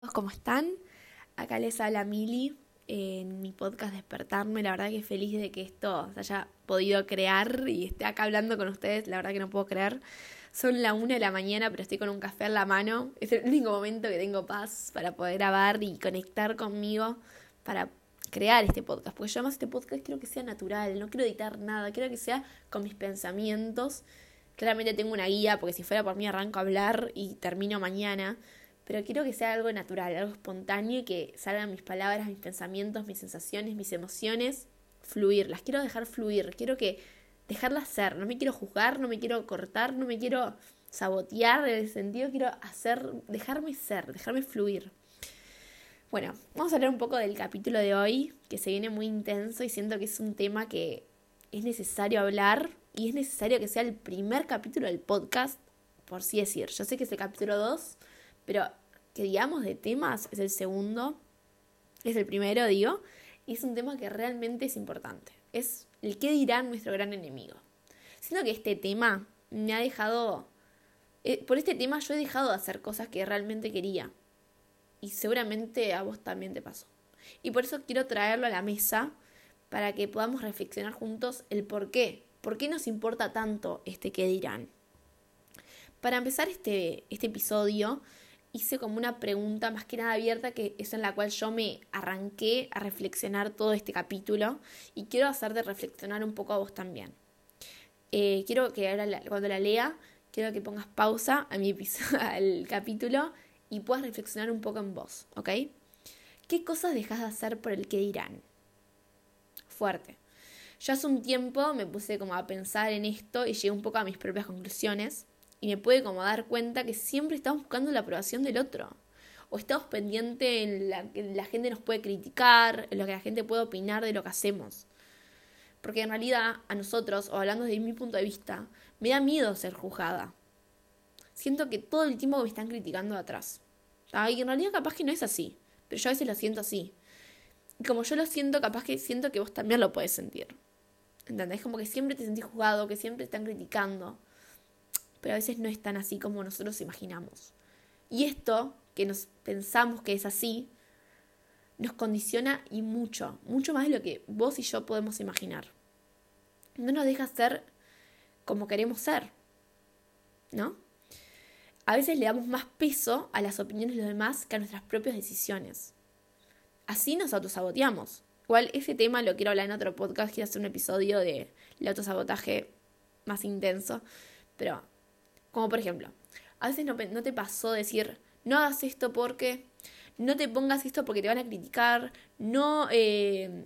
¿Cómo están? Acá les habla Mili en mi podcast Despertarme. La verdad que feliz de que esto se haya podido crear y esté acá hablando con ustedes. La verdad que no puedo creer. Son la una de la mañana, pero estoy con un café en la mano. Es el único momento que tengo paz para poder grabar y conectar conmigo para crear este podcast. Porque yo además este podcast quiero que sea natural, no quiero editar nada, quiero que sea con mis pensamientos. Claramente tengo una guía, porque si fuera por mí arranco a hablar y termino mañana pero quiero que sea algo natural, algo espontáneo y que salgan mis palabras, mis pensamientos, mis sensaciones, mis emociones, fluir. Las quiero dejar fluir, quiero que dejarlas ser. No me quiero juzgar, no me quiero cortar, no me quiero sabotear en ese sentido, quiero hacer, dejarme ser, dejarme fluir. Bueno, vamos a hablar un poco del capítulo de hoy, que se viene muy intenso y siento que es un tema que es necesario hablar y es necesario que sea el primer capítulo del podcast, por así decir. Yo sé que es el capítulo 2, pero que digamos de temas es el segundo, es el primero, digo, y es un tema que realmente es importante. Es el qué dirán nuestro gran enemigo. Siento que este tema me ha dejado, eh, por este tema yo he dejado de hacer cosas que realmente quería. Y seguramente a vos también te pasó. Y por eso quiero traerlo a la mesa para que podamos reflexionar juntos el por qué. ¿Por qué nos importa tanto este qué dirán? Para empezar este, este episodio, hice como una pregunta más que nada abierta, que es en la cual yo me arranqué a reflexionar todo este capítulo y quiero hacerte reflexionar un poco a vos también. Eh, quiero que ahora cuando la lea, quiero que pongas pausa a mi al capítulo y puedas reflexionar un poco en vos, ¿ok? ¿Qué cosas dejas de hacer por el que dirán? Fuerte. Yo hace un tiempo me puse como a pensar en esto y llegué un poco a mis propias conclusiones y me puede como dar cuenta que siempre estamos buscando la aprobación del otro. O estamos pendientes en la que la gente nos puede criticar, en lo que la gente puede opinar de lo que hacemos. Porque en realidad a nosotros, o hablando desde mi punto de vista, me da miedo ser juzgada. Siento que todo el tiempo me están criticando atrás. Y en realidad capaz que no es así, pero yo a veces lo siento así. Y como yo lo siento, capaz que siento que vos también lo puedes sentir. ¿Entendés? Como que siempre te sentís juzgado, que siempre te están criticando pero a veces no es tan así como nosotros imaginamos. Y esto, que nos pensamos que es así, nos condiciona y mucho, mucho más de lo que vos y yo podemos imaginar. No nos deja ser como queremos ser, ¿no? A veces le damos más peso a las opiniones de los demás que a nuestras propias decisiones. Así nos autosaboteamos. Igual ese tema lo quiero hablar en otro podcast, quiero hacer un episodio de el autosabotaje más intenso, pero como por ejemplo, a veces no, te pasó decir, no hagas esto porque, no te pongas esto porque te van a criticar, no, eh,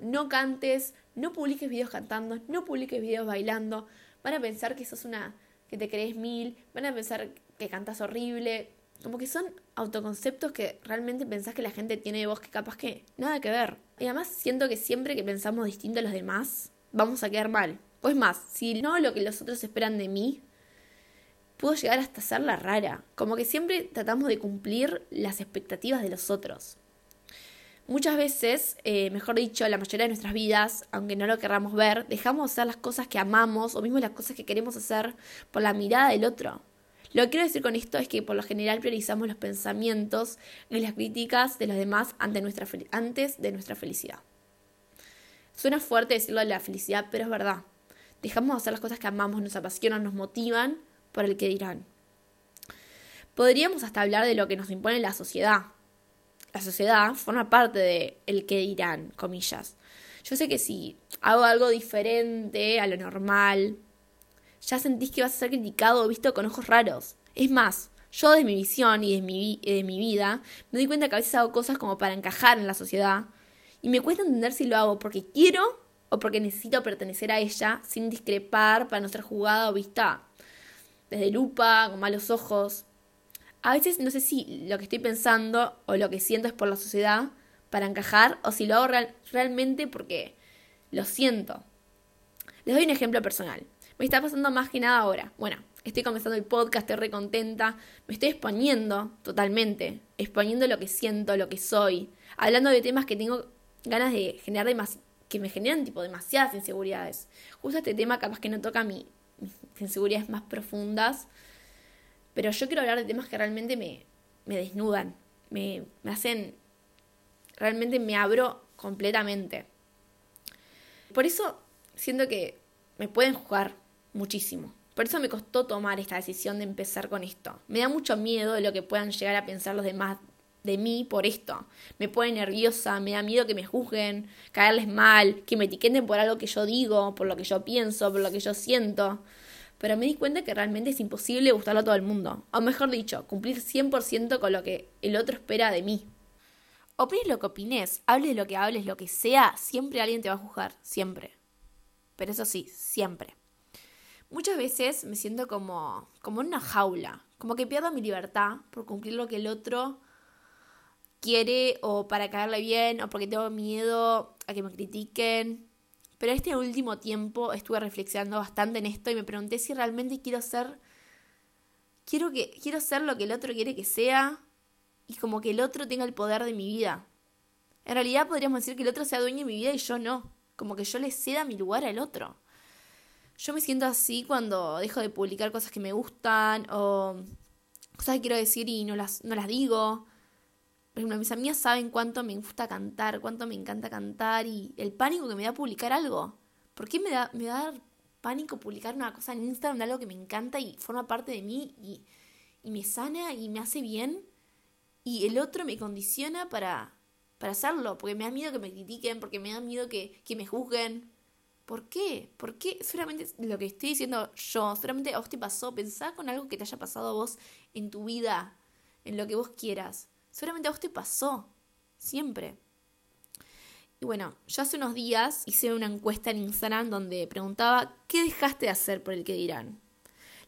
no cantes, no publiques videos cantando, no publiques videos bailando, van a pensar que sos una, que te crees mil, van a pensar que cantas horrible, como que son autoconceptos que realmente pensás que la gente tiene de vos que capaz que nada que ver. Y además siento que siempre que pensamos distinto a los demás, vamos a quedar mal. Pues más, si no lo que los otros esperan de mí, puedo llegar hasta ser la rara, como que siempre tratamos de cumplir las expectativas de los otros. Muchas veces, eh, mejor dicho, la mayoría de nuestras vidas, aunque no lo querramos ver, dejamos de hacer las cosas que amamos o mismo las cosas que queremos hacer por la mirada del otro. Lo que quiero decir con esto es que por lo general priorizamos los pensamientos y las críticas de los demás ante nuestra antes de nuestra felicidad. Suena fuerte decirlo de la felicidad, pero es verdad. Dejamos de hacer las cosas que amamos, nos apasionan, nos motivan por el que dirán. Podríamos hasta hablar de lo que nos impone la sociedad. La sociedad forma parte de el que dirán, comillas. Yo sé que si hago algo diferente a lo normal, ya sentís que vas a ser criticado o visto con ojos raros. Es más, yo de mi visión y de mi, de mi vida me doy cuenta que a veces hago cosas como para encajar en la sociedad y me cuesta entender si lo hago porque quiero o porque necesito pertenecer a ella sin discrepar para no ser jugada o vista desde lupa, con malos ojos. A veces no sé si lo que estoy pensando o lo que siento es por la sociedad para encajar o si lo hago realmente porque lo siento. Les doy un ejemplo personal. Me está pasando más que nada ahora. Bueno, estoy comenzando el podcast, estoy recontenta, me estoy exponiendo totalmente, exponiendo lo que siento, lo que soy, hablando de temas que tengo ganas de generar que me generan tipo demasiadas inseguridades. Justo este tema capaz que no toca a mí más profundas, pero yo quiero hablar de temas que realmente me, me desnudan, me, me hacen, realmente me abro completamente. Por eso siento que me pueden jugar muchísimo. Por eso me costó tomar esta decisión de empezar con esto. Me da mucho miedo de lo que puedan llegar a pensar los demás de mí por esto. Me pone nerviosa, me da miedo que me juzguen, caerles mal, que me etiqueten por algo que yo digo, por lo que yo pienso, por lo que yo siento. Pero me di cuenta que realmente es imposible gustarlo a todo el mundo. O mejor dicho, cumplir 100% con lo que el otro espera de mí. Opines lo que opines, hables lo que hables, lo que sea, siempre alguien te va a juzgar, siempre. Pero eso sí, siempre. Muchas veces me siento como, como en una jaula, como que pierdo mi libertad por cumplir lo que el otro quiere o para caerle bien o porque tengo miedo a que me critiquen. Pero este último tiempo estuve reflexionando bastante en esto y me pregunté si realmente quiero ser quiero que quiero ser lo que el otro quiere que sea y como que el otro tenga el poder de mi vida. En realidad podríamos decir que el otro sea dueño de mi vida y yo no, como que yo le ceda mi lugar al otro. Yo me siento así cuando dejo de publicar cosas que me gustan o cosas que quiero decir y no las, no las digo. Por ejemplo, mis amigas saben cuánto me gusta cantar, cuánto me encanta cantar y el pánico que me da publicar algo. ¿Por qué me da, me da pánico publicar una cosa en Instagram de algo que me encanta y forma parte de mí y, y me sana y me hace bien? Y el otro me condiciona para, para hacerlo, porque me da miedo que me critiquen, porque me da miedo que, que me juzguen. ¿Por qué? ¿Por qué? Solamente lo que estoy diciendo yo, solamente a vos te pasó. Pensá con algo que te haya pasado a vos en tu vida, en lo que vos quieras. Solamente a vos te pasó. Siempre. Y bueno, yo hace unos días hice una encuesta en Instagram donde preguntaba ¿qué dejaste de hacer por el que dirán?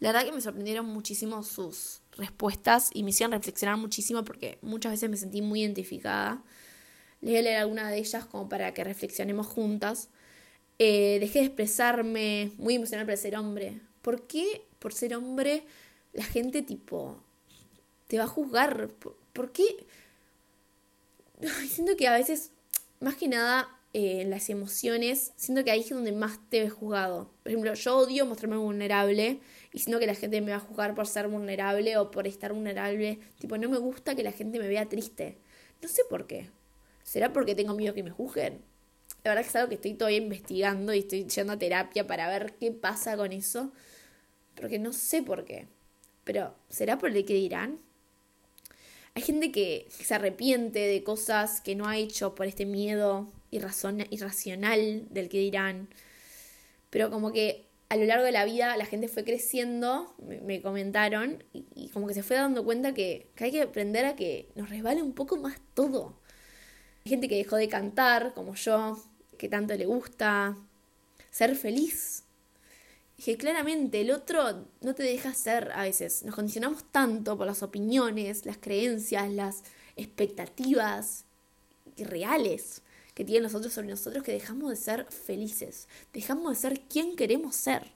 La verdad que me sorprendieron muchísimo sus respuestas y me hicieron reflexionar muchísimo porque muchas veces me sentí muy identificada. Les voy a leer alguna de ellas como para que reflexionemos juntas. Eh, dejé de expresarme, muy emocional para ser hombre. ¿Por qué por ser hombre la gente tipo te va a juzgar? ¿Por, qué? siento que a veces, más que nada, eh, las emociones, siento que ahí es donde más te ves juzgado. Por ejemplo, yo odio mostrarme vulnerable y siento que la gente me va a juzgar por ser vulnerable o por estar vulnerable. Tipo, no me gusta que la gente me vea triste. No sé por qué. ¿Será porque tengo miedo que me juzguen? La verdad que es algo que estoy todavía investigando y estoy yendo a terapia para ver qué pasa con eso. Porque no sé por qué. Pero, ¿será por el que dirán? Hay gente que se arrepiente de cosas que no ha hecho por este miedo irracional del que dirán. Pero como que a lo largo de la vida la gente fue creciendo, me, comentaron, y, como que se fue dando cuenta que, que hay que aprender a que nos resbale un poco más todo. Hay gente que dejó de cantar, como yo, que tanto le gusta, ser feliz. Que claramente el otro no te deja ser a veces. Nos condicionamos tanto por las opiniones, las creencias, las expectativas reales que tienen los otros sobre nosotros que dejamos de ser felices, dejamos de ser quien queremos ser.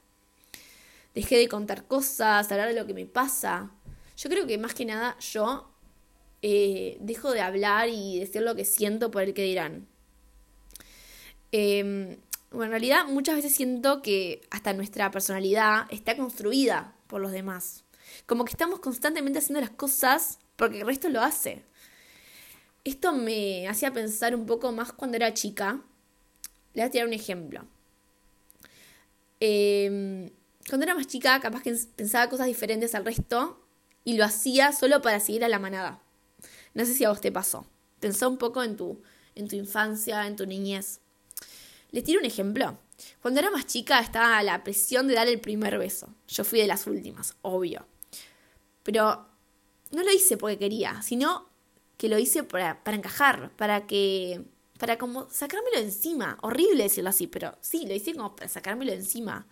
Dejé de contar cosas, hablar de lo que me pasa. Yo creo que más que nada yo eh, dejo de hablar y decir lo que siento por el que dirán. Em, bueno, en realidad muchas veces siento que hasta nuestra personalidad está construida por los demás. Como que estamos constantemente haciendo las cosas porque el resto lo hace. Esto me hacía pensar un poco más cuando era chica. Le voy a tirar un ejemplo. Em, cuando era más chica, capaz que pensaba cosas diferentes al resto y lo hacía solo para seguir a la manada. No sé si a vos te pasó. Pensá un poco en tu, en tu infancia, en tu niñez. Les tiro un ejemplo. Cuando era más chica estaba la presión de dar el primer beso. Yo fui de las últimas, obvio. Pero no lo hice porque quería, sino que lo hice para, para encajar, para que. para como sacármelo encima. Horrible decirlo así, pero sí, lo hice como para sacármelo encima.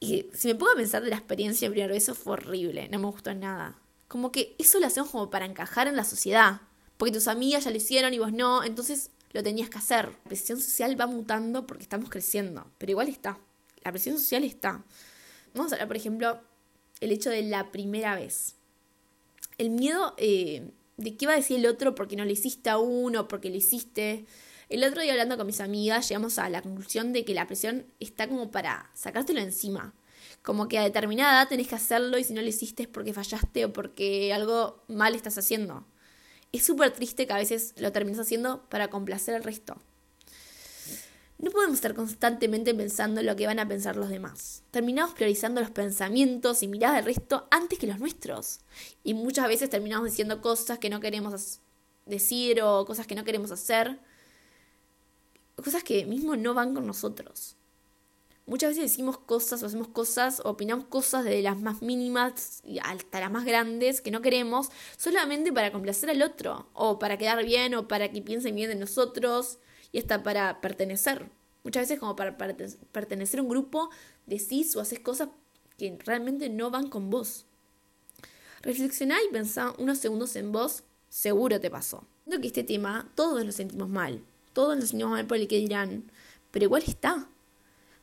Y si me pongo a pensar de la experiencia del primer beso, fue horrible, no me gustó nada. Como que eso lo hacemos como para encajar en la sociedad. Porque tus amigas ya lo hicieron y vos no, entonces lo tenías que hacer. La presión social va mutando porque estamos creciendo, pero igual está. La presión social está. Vamos a hablar, por ejemplo, el hecho de la primera vez. El miedo eh, de qué va a decir el otro porque no lo hiciste aún o porque lo hiciste. El otro día hablando con mis amigas llegamos a la conclusión de que la presión está como para sacártelo encima. Como que a determinada edad tenés que hacerlo y si no lo hiciste es porque fallaste o porque algo mal estás haciendo. Es súper triste que a veces lo termines haciendo para complacer al resto. No podemos estar constantemente pensando en lo que van a pensar los demás. Terminamos priorizando los pensamientos y miradas del resto antes que los nuestros. Y muchas veces terminamos diciendo cosas que no queremos decir o cosas que no queremos hacer. Cosas que mismo no van con nosotros. Muchas veces decimos cosas o hacemos cosas o opinamos cosas de las más mínimas hasta las más grandes que no queremos solamente para complacer al otro o para quedar bien o para que piensen bien de nosotros y hasta para pertenecer. Muchas veces como para pertenecer a un grupo decís o haces cosas que realmente no van con vos. Reflexioná y pensá unos segundos en vos, seguro te pasó. Siento que este tema todos nos sentimos mal, todos nos sentimos mal por el que dirán, pero igual está.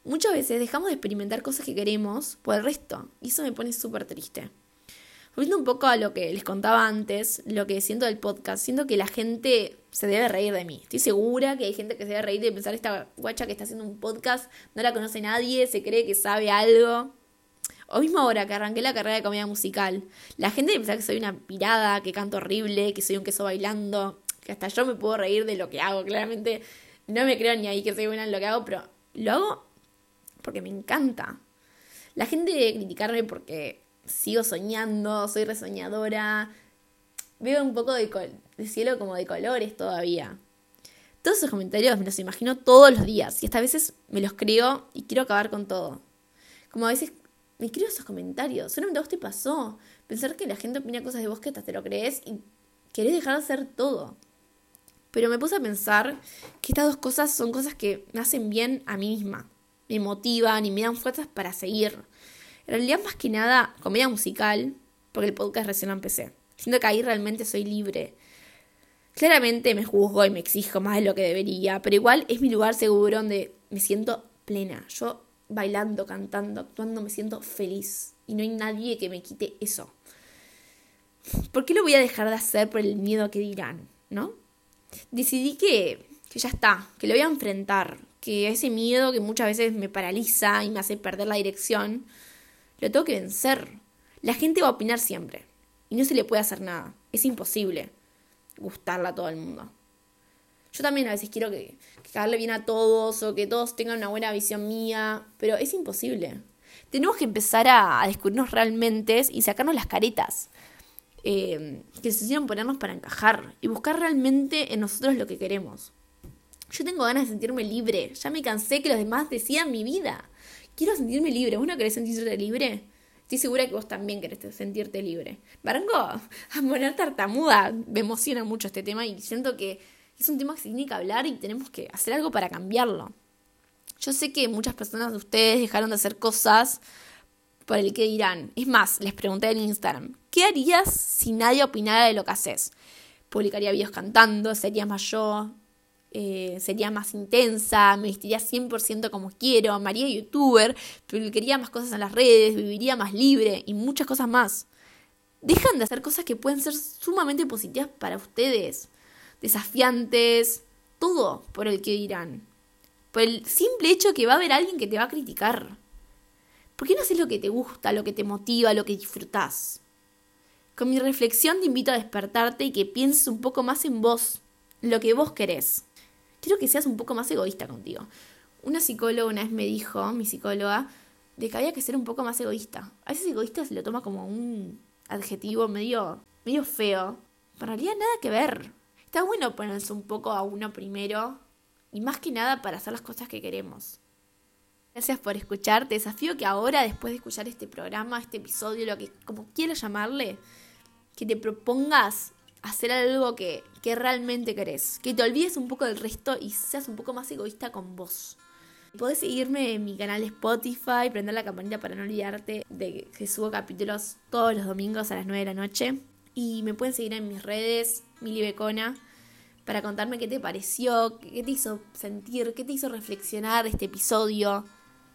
Muchas veces dejamos de experimentar cosas que queremos por el resto, y eso me pone súper triste. Volviendo un poco a lo que les contaba antes, lo que siento del podcast, siento que la gente se debe reír de mí. Estoy segura que hay gente que se debe reír de pensar esta guacha que está haciendo un podcast, no la conoce nadie, se cree que sabe algo. O mismo ahora que arranqué la carrera de comedia musical, la gente piensa que soy una pirada, que canto horrible, que soy un queso bailando, que hasta yo me puedo reír de lo que hago. Claramente no me creo ni ahí que soy buena en lo que hago, pero lo hago porque me encanta. La gente debe criticarme porque sigo soñando, soy resoñadora. Veo un poco de, cielo como de colores todavía. Todos esos comentarios me los imagino todos los días y hasta a veces me los creo y quiero acabar con todo. Como a veces me creo esos comentarios. Solamente a vos te pasó. Pensar que la gente opina cosas de vos que hasta te lo crees y querés dejar de hacer todo. Pero me puse a pensar que estas dos cosas son cosas que me hacen bien a mí misma. Me motivan y me dan fuerzas para seguir. En realidad, más que nada, comedia musical, porque el podcast recién lo empecé. Siento que ahí realmente soy libre. Claramente me juzgo y me exijo más de lo que debería, pero igual es mi lugar seguro donde me siento plena. Yo bailando, cantando, actuando, me siento feliz. Y no hay nadie que me quite eso. ¿Por qué lo voy a dejar de hacer por el miedo que dirán? ¿No? Decidí que, que ya está, que lo voy a enfrentar, que ese miedo que muchas veces me paraliza y me hace perder la dirección, lo tengo que vencer. La gente va a opinar siempre. Y no se le puede hacer nada. Es imposible gustarle a todo el mundo. Yo también a veces quiero que, que bien a todos o que todos tengan una buena visión mía, pero es imposible. Tenemos que empezar a, descubrirnos realmente y sacarnos las caretas eh, que se hicieron ponernos para encajar y buscar realmente en nosotros lo que queremos. Yo tengo ganas de sentirme libre. Ya me cansé que los demás decían mi vida quiero sentirme libre. ¿Vos no querés sentirte libre? Estoy segura que vos también querés sentirte libre. Barango, a poner tartamuda. Me emociona mucho este tema y siento que es un tema que se tiene que hablar y tenemos que hacer algo para cambiarlo. Yo sé que muchas personas de ustedes dejaron de hacer cosas por el que dirán. Es más, les pregunté en Instagram, ¿qué harías si nadie opinara de lo que haces? ¿Publicaría videos cantando? ¿Sería más yo? Eh, sería más intensa, me vestiría 100% como quiero, amaría youtuber, publicaría más cosas en las redes, viviría más libre y muchas cosas más. Dejan de hacer cosas que pueden ser sumamente positivas para ustedes, desafiantes, todo por el que dirán. Por el simple hecho que va a haber alguien que te va a criticar. ¿Por qué no haces lo que te gusta, lo que te motiva, lo que disfrutás? Con mi reflexión te invito a despertarte y que pienses un poco más en vos, lo que vos querés quiero que seas un poco más egoísta contigo. Una psicóloga una vez me dijo, mi psicóloga, de que había que ser un poco más egoísta. A veces egoísta se lo toma como un adjetivo medio, medio feo, pero en realidad nada que ver. Está bueno ponerse un poco a uno primero y más que nada para hacer las cosas que queremos. Gracias por escuchar. Te desafío que ahora, después de escuchar este programa, este episodio, lo que como quieras llamarle, que te propongas hacer algo que, que realmente querés. Que te olvides un poco del resto y seas un poco más egoísta con vos. Podés seguirme en mi canal de Spotify, prender la campanita para no olvidarte de que subo capítulos todos los domingos a las 9 de la noche. Y me pueden seguir en mis redes, Mili Becona, para contarme qué te pareció, qué te hizo sentir, qué te hizo reflexionar este episodio.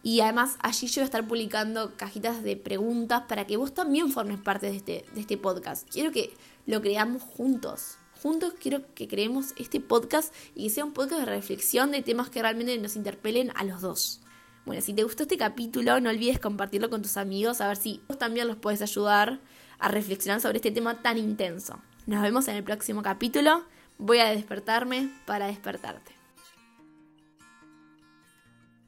Y además allí yo voy a estar publicando cajitas de preguntas para que vos también formes parte de este, de este podcast. Quiero que lo creamos juntos. Juntos quiero que creemos este podcast y que sea un podcast de reflexión de temas que realmente nos interpelen a los dos. Bueno, si te gustó este capítulo, no olvides compartirlo con tus amigos, a ver si vos también los puedes ayudar a reflexionar sobre este tema tan intenso. Nos vemos en el próximo capítulo. Voy a despertarme para despertarte.